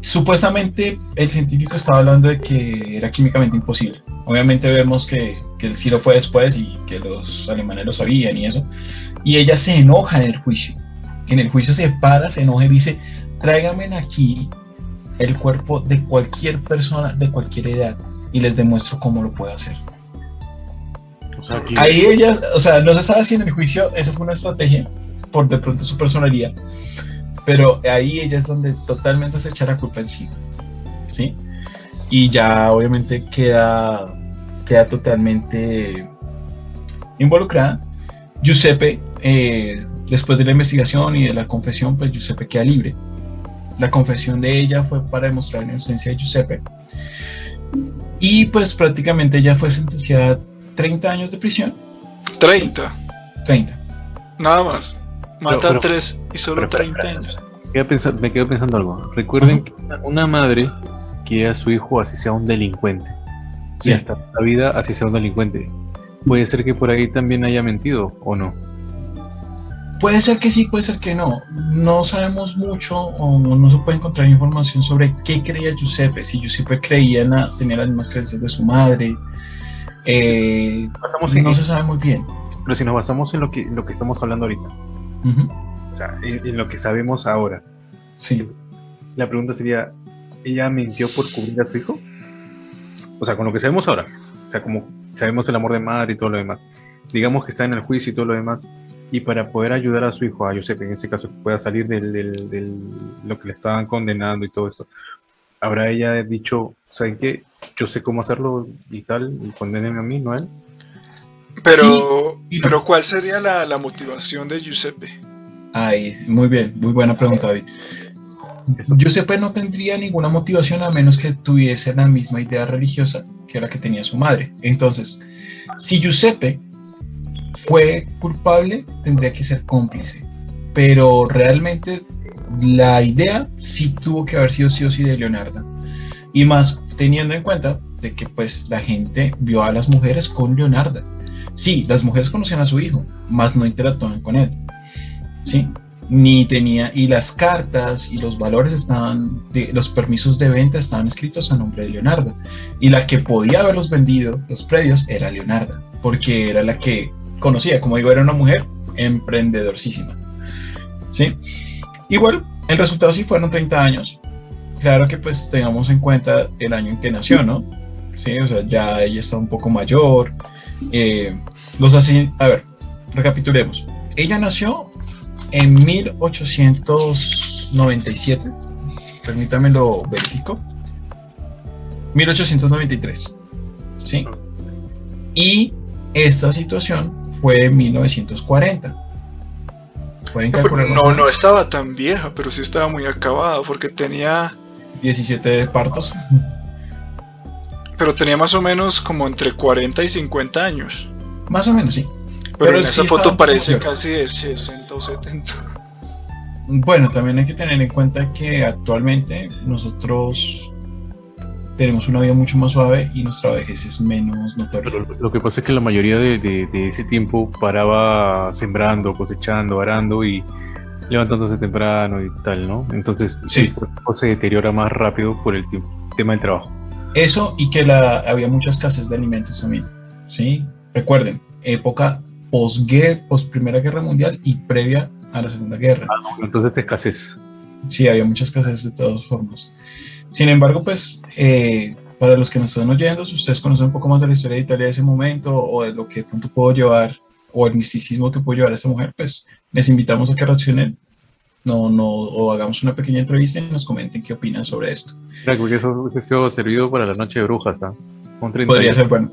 Supuestamente el científico estaba hablando de que era químicamente imposible. Obviamente vemos que, que el lo fue después y que los alemanes lo sabían y eso. Y ella se enoja en el juicio. En el juicio se para, se enoja y dice, tráigame aquí el cuerpo de cualquier persona de cualquier edad y les demuestro cómo lo puedo hacer. Ahí ella, o sea, no se sabe si en el juicio eso fue una estrategia por de pronto su personalidad, pero ahí ella es donde totalmente se echa la culpa encima, ¿sí? Y ya obviamente queda, queda totalmente involucrada. Giuseppe, eh, después de la investigación y de la confesión, pues Giuseppe queda libre. La confesión de ella fue para demostrar la inocencia de Giuseppe. Y pues prácticamente ella fue sentenciada a 30 años de prisión. 30. 30. Nada más. Mata tres y solo 30 años. me quedo pensando algo. Recuerden que una madre quiere a su hijo así sea un delincuente. Y hasta la vida así sea un delincuente. Puede ser que por ahí también haya mentido o no. Puede ser que sí, puede ser que no. No sabemos mucho o no se puede encontrar información sobre qué creía Giuseppe. Si Giuseppe creía en la, tenía las mismas creencias de su madre. Eh, no se sabe muy bien. Pero si nos basamos en lo que, lo que estamos hablando ahorita, o sea, en, lo que sabemos ahora, sí. la pregunta sería, ¿ella mintió por cubrir a su hijo? O sea, con lo que sabemos ahora, o sea, como sabemos el amor de madre y todo lo demás, digamos que está en el juicio y todo lo demás, y para poder ayudar a su hijo, a Josep, en ese caso, que pueda salir de lo que le estaban condenando y todo esto, ¿habrá ella dicho, ¿saben qué? Yo sé cómo hacerlo y tal, y condenenme a mí, no a él? Pero, pero ¿cuál sería la, motivación de Giuseppe? Ay, muy bien, muy buena pregunta, David. Giuseppe no tendría ninguna motivación a menos que tuviese la misma idea religiosa que la que tenía su madre. Entonces, si Giuseppe fue culpable, tendría que ser cómplice. Pero realmente la idea sí tuvo que haber sido sí o sí de Leonardo. Y más teniendo en cuenta de que pues la gente vio a las mujeres con Leonardo. Sí, las mujeres conocían a su hijo, más no interactuaban con él. Sí, ni tenía, y las cartas y los valores estaban, los permisos de venta estaban escritos a nombre de Leonardo. Y la que podía haberlos vendido, los predios, era Leonardo, porque era la que conocía, como digo, era una mujer emprendedorcísima. ¿Sí? Igual, el resultado sí fueron 30 años. Claro que pues tengamos en cuenta el año en que nació, ¿no? Sí, o sea, ya ella está un poco mayor, eh, los así, a ver, recapitulemos. Ella nació en 1897. Permítame lo verifico. 1893. ¿Sí? Y esta situación fue en 1940. ¿Pueden calcular? No, no estaba tan vieja, pero sí estaba muy acabada porque tenía 17 partos pero tenía más o menos como entre 40 y 50 años. Más o menos, sí. Pero, en esa foto parece casi de 60 o 70. Bueno, también hay que tener en cuenta que actualmente nosotros tenemos una vida mucho más suave y nuestra vejez es menos notoria. Pero lo que pasa es que la mayoría de, ese tiempo paraba sembrando, cosechando, arando y levantándose temprano y tal, ¿no? Entonces sí. se deteriora más rápido por el tema del trabajo. Eso y que la, había mucha escasez de alimentos también. ¿sí? Recuerden, época post, post Primera Guerra Mundial y previa a la Segunda Guerra. Ah, entonces escasez. Sí, había mucha escasez de todas formas. Sin embargo, pues, eh, para los que nos están oyendo, si ustedes conocen un poco más de la historia de Italia de ese momento o de lo que tanto puedo llevar o el misticismo que puedo llevar a esta mujer, pues les invitamos a que reaccionen no, no, o hagamos una pequeña entrevista y nos comenten qué opinan sobre esto. Claro, porque eso hubiese sido servido para la noche de brujas, ¿ah? Podría ser bueno.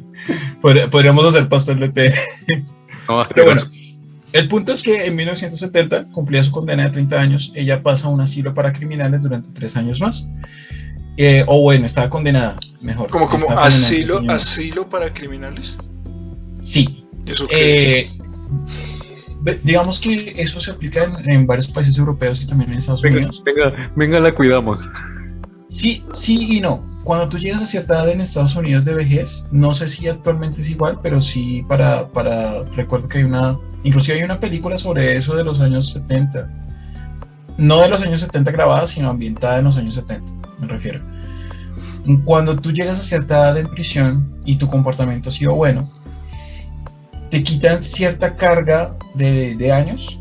Podríamos hacer pastel de té. Pero bueno, el punto es que en 1970 cumplía su condena de 30 años. Ella pasa a un asilo para criminales durante tres años más. Eh, o bueno, estaba condenada, mejor. ¿Como, como asilo, asilo para criminales? Sí. ¿Eso qué es? Eh, digamos que eso se aplica en, varios países europeos y también en Estados Unidos. Venga, venga, la cuidamos. Sí, sí y no. Cuando tú llegas a cierta edad en Estados Unidos de vejez, no sé si actualmente es igual, pero sí para, para, recuerdo que hay una, inclusive hay una película sobre eso de los años 70. No de los años 70 grabada, sino ambientada en los años 70, me refiero. Cuando tú llegas a cierta edad en prisión y tu comportamiento ha sido bueno, te quitan cierta carga de, años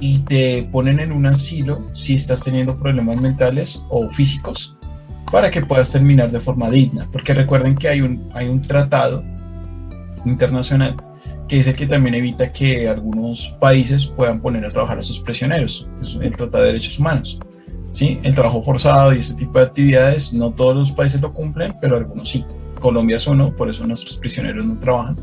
y te ponen en un asilo si estás teniendo problemas mentales o físicos para que puedas terminar de forma digna. Porque recuerden que hay un, hay un tratado internacional que dice que también evita que algunos países puedan poner a trabajar a sus prisioneros, es el Tratado de Derechos Humanos. ¿sí? El trabajo forzado y ese tipo de actividades, no todos los países lo cumplen, pero algunos sí. Colombia es uno, por eso nuestros prisioneros no trabajan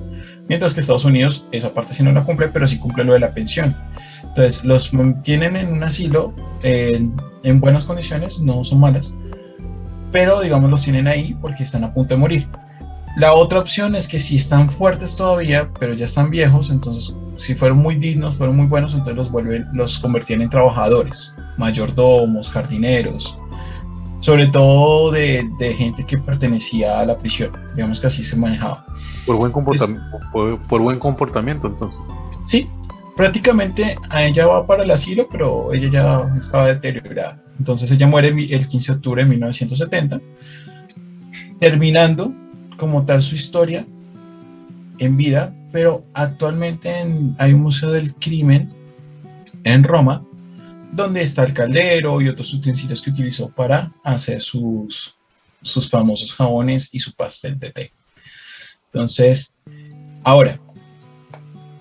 mientras que Estados Unidos esa parte sí no la cumple, pero sí cumple lo de la pensión. Entonces, los mantienen en un asilo en buenas condiciones, no son malas, pero digamos los tienen ahí porque están a punto de morir. La otra opción es que si están fuertes todavía, pero ya están viejos, entonces si fueron muy dignos, fueron muy buenos, entonces los vuelven, los convertían en trabajadores, mayordomos, jardineros, sobre todo de, de gente que pertenecía a la prisión, digamos que así se manejaba. Por buen comportamiento, por, buen comportamiento, entonces. Sí, prácticamente a ella va para el asilo, pero ella ya estaba deteriorada. Entonces ella muere el 15 de octubre de 1970, terminando como tal su historia en vida, pero actualmente hay un museo del crimen en Roma, donde está el caldero y otros utensilios que utilizó para hacer sus, sus famosos jabones y su pastel de té. Entonces, ahora,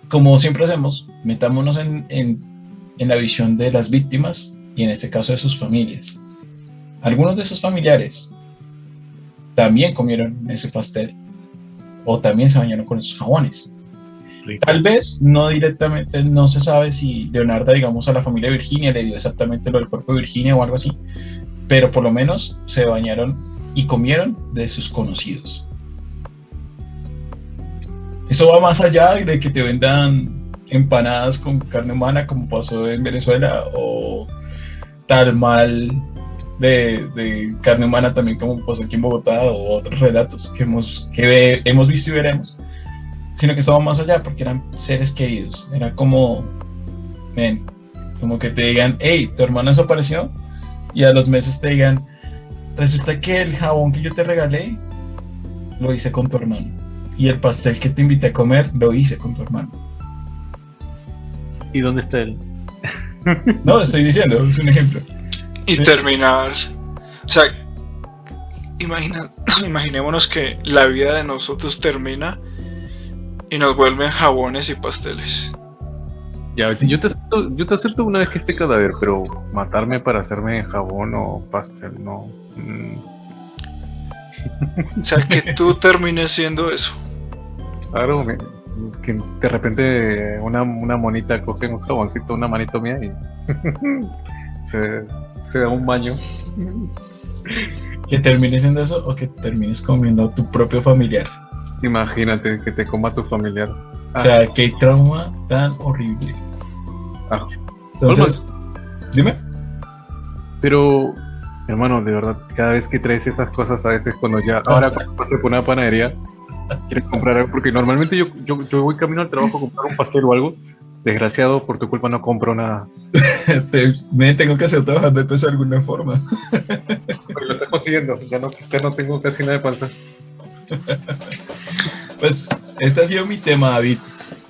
como siempre hacemos, metámonos en, en la visión de las víctimas y en este caso de sus familias. Algunos de sus familiares también comieron ese pastel o también se bañaron con esos jabones. Tal vez no directamente, no se sabe si Leonardo, digamos, a la familia Virginia le dio exactamente lo del cuerpo de Virginia o algo así, pero por lo menos se bañaron y comieron de sus conocidos. Eso va más allá de que te vendan empanadas con carne humana como pasó en Venezuela o tal mal de, carne humana también como pasó aquí en Bogotá o otros relatos que hemos, que hemos visto y veremos, sino que estaba más allá porque eran seres queridos, era como, ven, como que te digan, hey, tu hermano desapareció y a los meses te digan, resulta que el jabón que yo te regalé lo hice con tu hermano y el pastel que te invité a comer lo hice con tu hermano. ¿Y dónde está él? no, estoy diciendo, es un ejemplo. Y terminar. O sea, imagina, imaginémonos que la vida de nosotros termina y nos vuelven jabones y pasteles. Ya, yo te, acepto, yo te acepto una vez que esté cadáver, pero matarme para hacerme jabón o pastel, no. Mm. O sea, que tú termines siendo eso. Claro, que de repente una, una monita coge un jaboncito, una manito mía y se, da un baño. Que termines siendo eso o que termines comiendo a tu propio familiar. Imagínate que te coma tu familiar. O sea, qué trauma tan horrible. Ah. Entonces, dime. Pero, hermano, de verdad, cada vez que traes esas cosas, a veces cuando ya, ahora cuando pasas por una panadería, quieres comprar algo, porque normalmente yo, yo, yo voy camino al trabajo a comprar un pastel o algo, Desgraciado, por tu culpa no compro nada. Me tengo que hacer trabajando de peso de alguna forma. lo estoy consiguiendo, ya no, ya no tengo casi nada de panza. Pues este ha sido mi tema, David.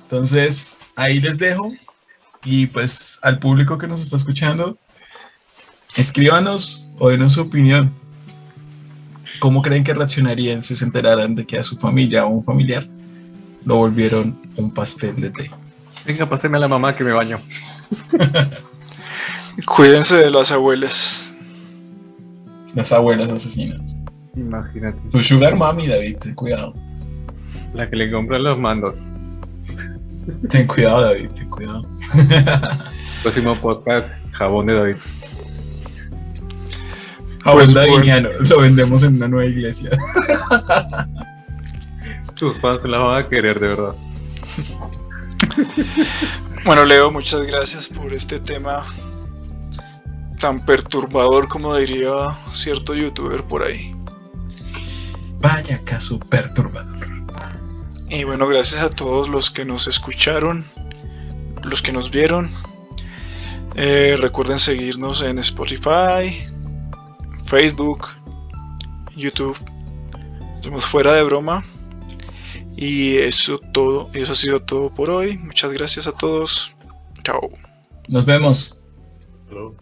Entonces, ahí les dejo. Y pues al público que nos está escuchando, escríbanos o denos su opinión. ¿Cómo creen que reaccionarían si se enteraran de que a su familia o un familiar lo volvieron un pastel de té? Venga, páseme a la mamá que me baño. Cuídense de las abuelas. Las abuelas asesinas. Imagínate. Tu sugar mami, David, ten cuidado. La que le compra los mandos. Ten cuidado, David, ten cuidado. Próximo podcast, jabón de David. Jabón pues, lo vendemos en una nueva iglesia. Tus fans la van a querer, de verdad. Bueno, Leo, muchas gracias por este tema tan perturbador como diría cierto youtuber por ahí. Vaya caso perturbador. Y bueno, gracias a todos los que nos escucharon, los que nos vieron. Eh, recuerden seguirnos en Spotify, Facebook, YouTube. Estamos fuera de broma. Y eso todo, eso ha sido todo por hoy. Muchas gracias a todos. Chao. Nos vemos. Hello.